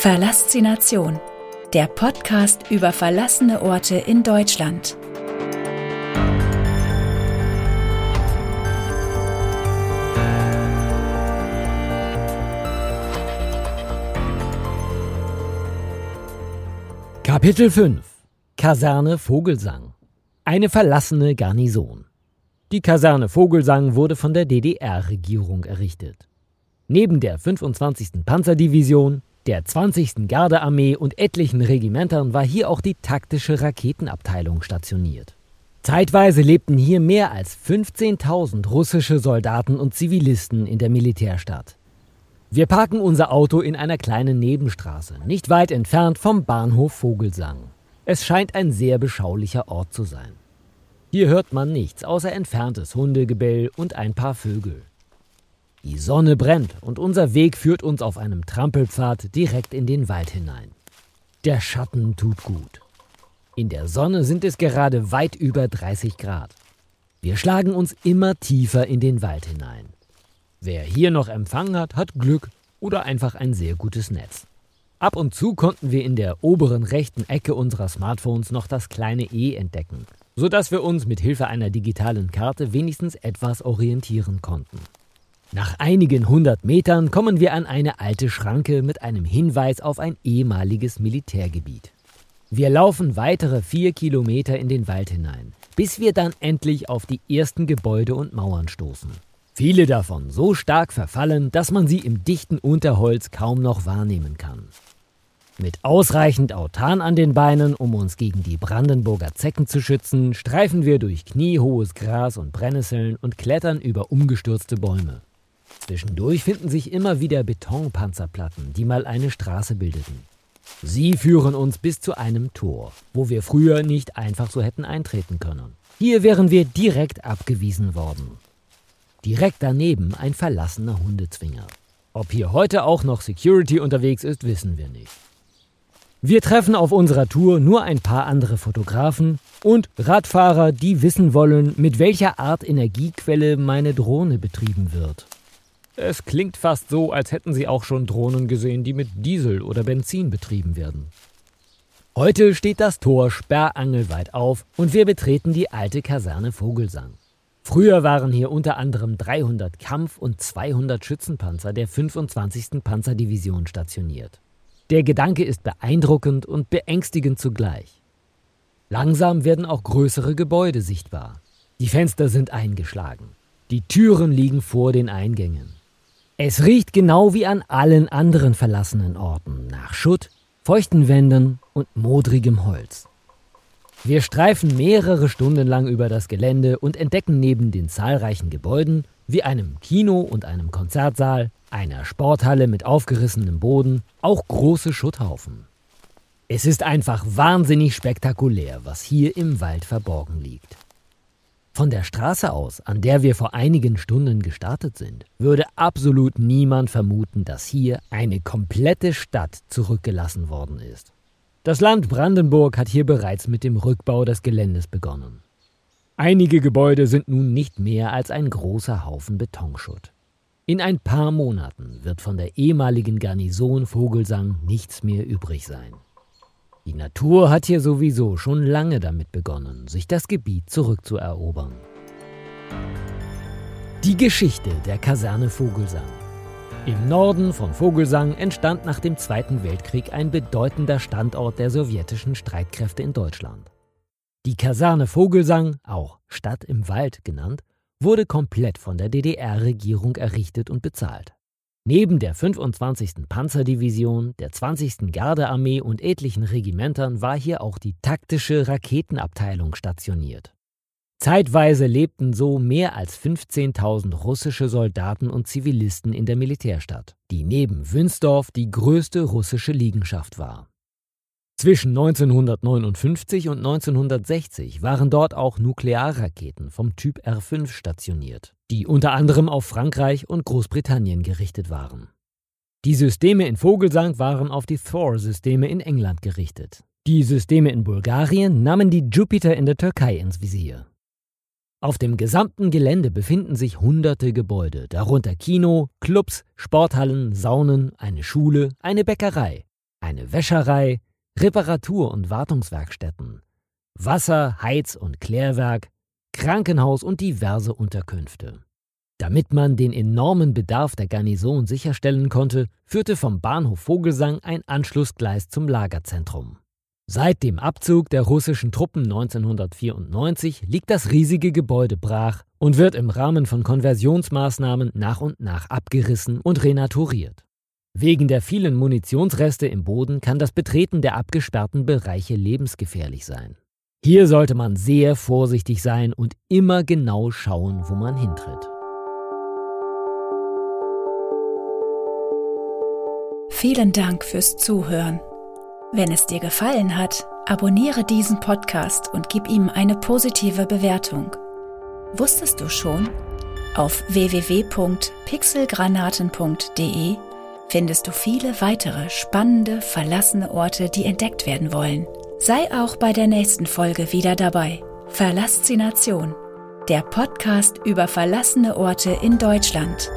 Verlassination, der Podcast über verlassene Orte in Deutschland. Kapitel 5 Kaserne Vogelsang Eine verlassene Garnison Die Kaserne Vogelsang wurde von der DDR-Regierung errichtet. Neben der 25. Panzerdivision, der 20. Gardearmee und etlichen Regimentern war hier auch die taktische Raketenabteilung stationiert. Zeitweise lebten hier mehr als 15.000 russische Soldaten und Zivilisten in der Militärstadt. Wir parken unser Auto in einer kleinen Nebenstraße, nicht weit entfernt vom Bahnhof Vogelsang. Es scheint ein sehr beschaulicher Ort zu sein. Hier hört man nichts außer entferntes Hundegebell und ein paar Vögel. Die Sonne brennt und unser Weg führt uns auf einem Trampelpfad direkt in den Wald hinein. Der Schatten tut gut. In der Sonne sind es gerade weit über 30 Grad. Wir schlagen uns immer tiefer in den Wald hinein. Wer hier noch Empfang hat, hat Glück oder einfach ein sehr gutes Netz. Ab und zu konnten wir in der oberen rechten Ecke unserer Smartphones noch das kleine E entdecken, sodass wir uns mit Hilfe einer digitalen Karte wenigstens etwas orientieren konnten. Nach einigen hundert Metern kommen wir an eine alte Schranke mit einem Hinweis auf ein ehemaliges Militärgebiet. Wir laufen weitere vier Kilometer in den Wald hinein, bis wir dann endlich auf die ersten Gebäude und Mauern stoßen. Viele davon so stark verfallen, dass man sie im dichten Unterholz kaum noch wahrnehmen kann. Mit ausreichend Autan an den Beinen, um uns gegen die Brandenburger Zecken zu schützen, streifen wir durch kniehohes Gras und Brennnesseln und klettern über umgestürzte Bäume. Zwischendurch finden sich immer wieder Betonpanzerplatten, die mal eine Straße bildeten. Sie führen uns bis zu einem Tor, wo wir früher nicht einfach so hätten eintreten können. Hier wären wir direkt abgewiesen worden. Direkt daneben ein verlassener Hundezwinger. Ob hier heute auch noch Security unterwegs ist, wissen wir nicht. Wir treffen auf unserer Tour nur ein paar andere Fotografen und Radfahrer, die wissen wollen, mit welcher Art Energiequelle meine Drohne betrieben wird. Es klingt fast so, als hätten sie auch schon Drohnen gesehen, die mit Diesel oder Benzin betrieben werden. Heute steht das Tor sperrangelweit auf und wir betreten die alte Kaserne Vogelsang. Früher waren hier unter anderem 300 Kampf- und 200 Schützenpanzer der 25. Panzerdivision stationiert. Der Gedanke ist beeindruckend und beängstigend zugleich. Langsam werden auch größere Gebäude sichtbar. Die Fenster sind eingeschlagen. Die Türen liegen vor den Eingängen. Es riecht genau wie an allen anderen verlassenen Orten nach Schutt, feuchten Wänden und modrigem Holz. Wir streifen mehrere Stunden lang über das Gelände und entdecken neben den zahlreichen Gebäuden wie einem Kino und einem Konzertsaal, einer Sporthalle mit aufgerissenem Boden, auch große Schutthaufen. Es ist einfach wahnsinnig spektakulär, was hier im Wald verborgen liegt. Von der Straße aus, an der wir vor einigen Stunden gestartet sind, würde absolut niemand vermuten, dass hier eine komplette Stadt zurückgelassen worden ist. Das Land Brandenburg hat hier bereits mit dem Rückbau des Geländes begonnen. Einige Gebäude sind nun nicht mehr als ein großer Haufen Betonschutt. In ein paar Monaten wird von der ehemaligen Garnison Vogelsang nichts mehr übrig sein. Die Natur hat hier sowieso schon lange damit begonnen, sich das Gebiet zurückzuerobern. Die Geschichte der Kaserne Vogelsang. Im Norden von Vogelsang entstand nach dem Zweiten Weltkrieg ein bedeutender Standort der sowjetischen Streitkräfte in Deutschland. Die Kaserne Vogelsang, auch Stadt im Wald genannt, wurde komplett von der DDR-Regierung errichtet und bezahlt. Neben der 25. Panzerdivision, der 20. Gardearmee und etlichen Regimentern war hier auch die taktische Raketenabteilung stationiert. Zeitweise lebten so mehr als 15.000 russische Soldaten und Zivilisten in der Militärstadt, die neben Wünsdorf die größte russische Liegenschaft war. Zwischen 1959 und 1960 waren dort auch Nuklearraketen vom Typ R5 stationiert die unter anderem auf Frankreich und Großbritannien gerichtet waren. Die Systeme in Vogelsang waren auf die Thor-Systeme in England gerichtet. Die Systeme in Bulgarien nahmen die Jupiter in der Türkei ins Visier. Auf dem gesamten Gelände befinden sich hunderte Gebäude, darunter Kino, Clubs, Sporthallen, Saunen, eine Schule, eine Bäckerei. eine Wäscherei, Reparatur- und Wartungswerkstätten, Wasser-, Heiz- und Klärwerk, Krankenhaus und diverse Unterkünfte. Damit man den enormen Bedarf der Garnison sicherstellen konnte, führte vom Bahnhof Vogelsang ein Anschlussgleis zum Lagerzentrum. Seit dem Abzug der russischen Truppen 1994 liegt das riesige Gebäude brach und wird im Rahmen von Konversionsmaßnahmen nach und nach abgerissen und renaturiert. Wegen der vielen Munitionsreste im Boden kann das Betreten der abgesperrten Bereiche lebensgefährlich sein. Hier sollte man sehr vorsichtig sein und immer genau schauen, wo man hintritt. Vielen Dank fürs Zuhören. Wenn es dir gefallen hat, abonniere diesen Podcast und gib ihm eine positive Bewertung. Wusstest du schon? Auf www.pixelgranaten.de findest du viele weitere spannende, verlassene Orte, die entdeckt werden wollen. Sei auch bei der nächsten Folge wieder dabei. Verlassination, der Podcast über verlassene Orte in Deutschland.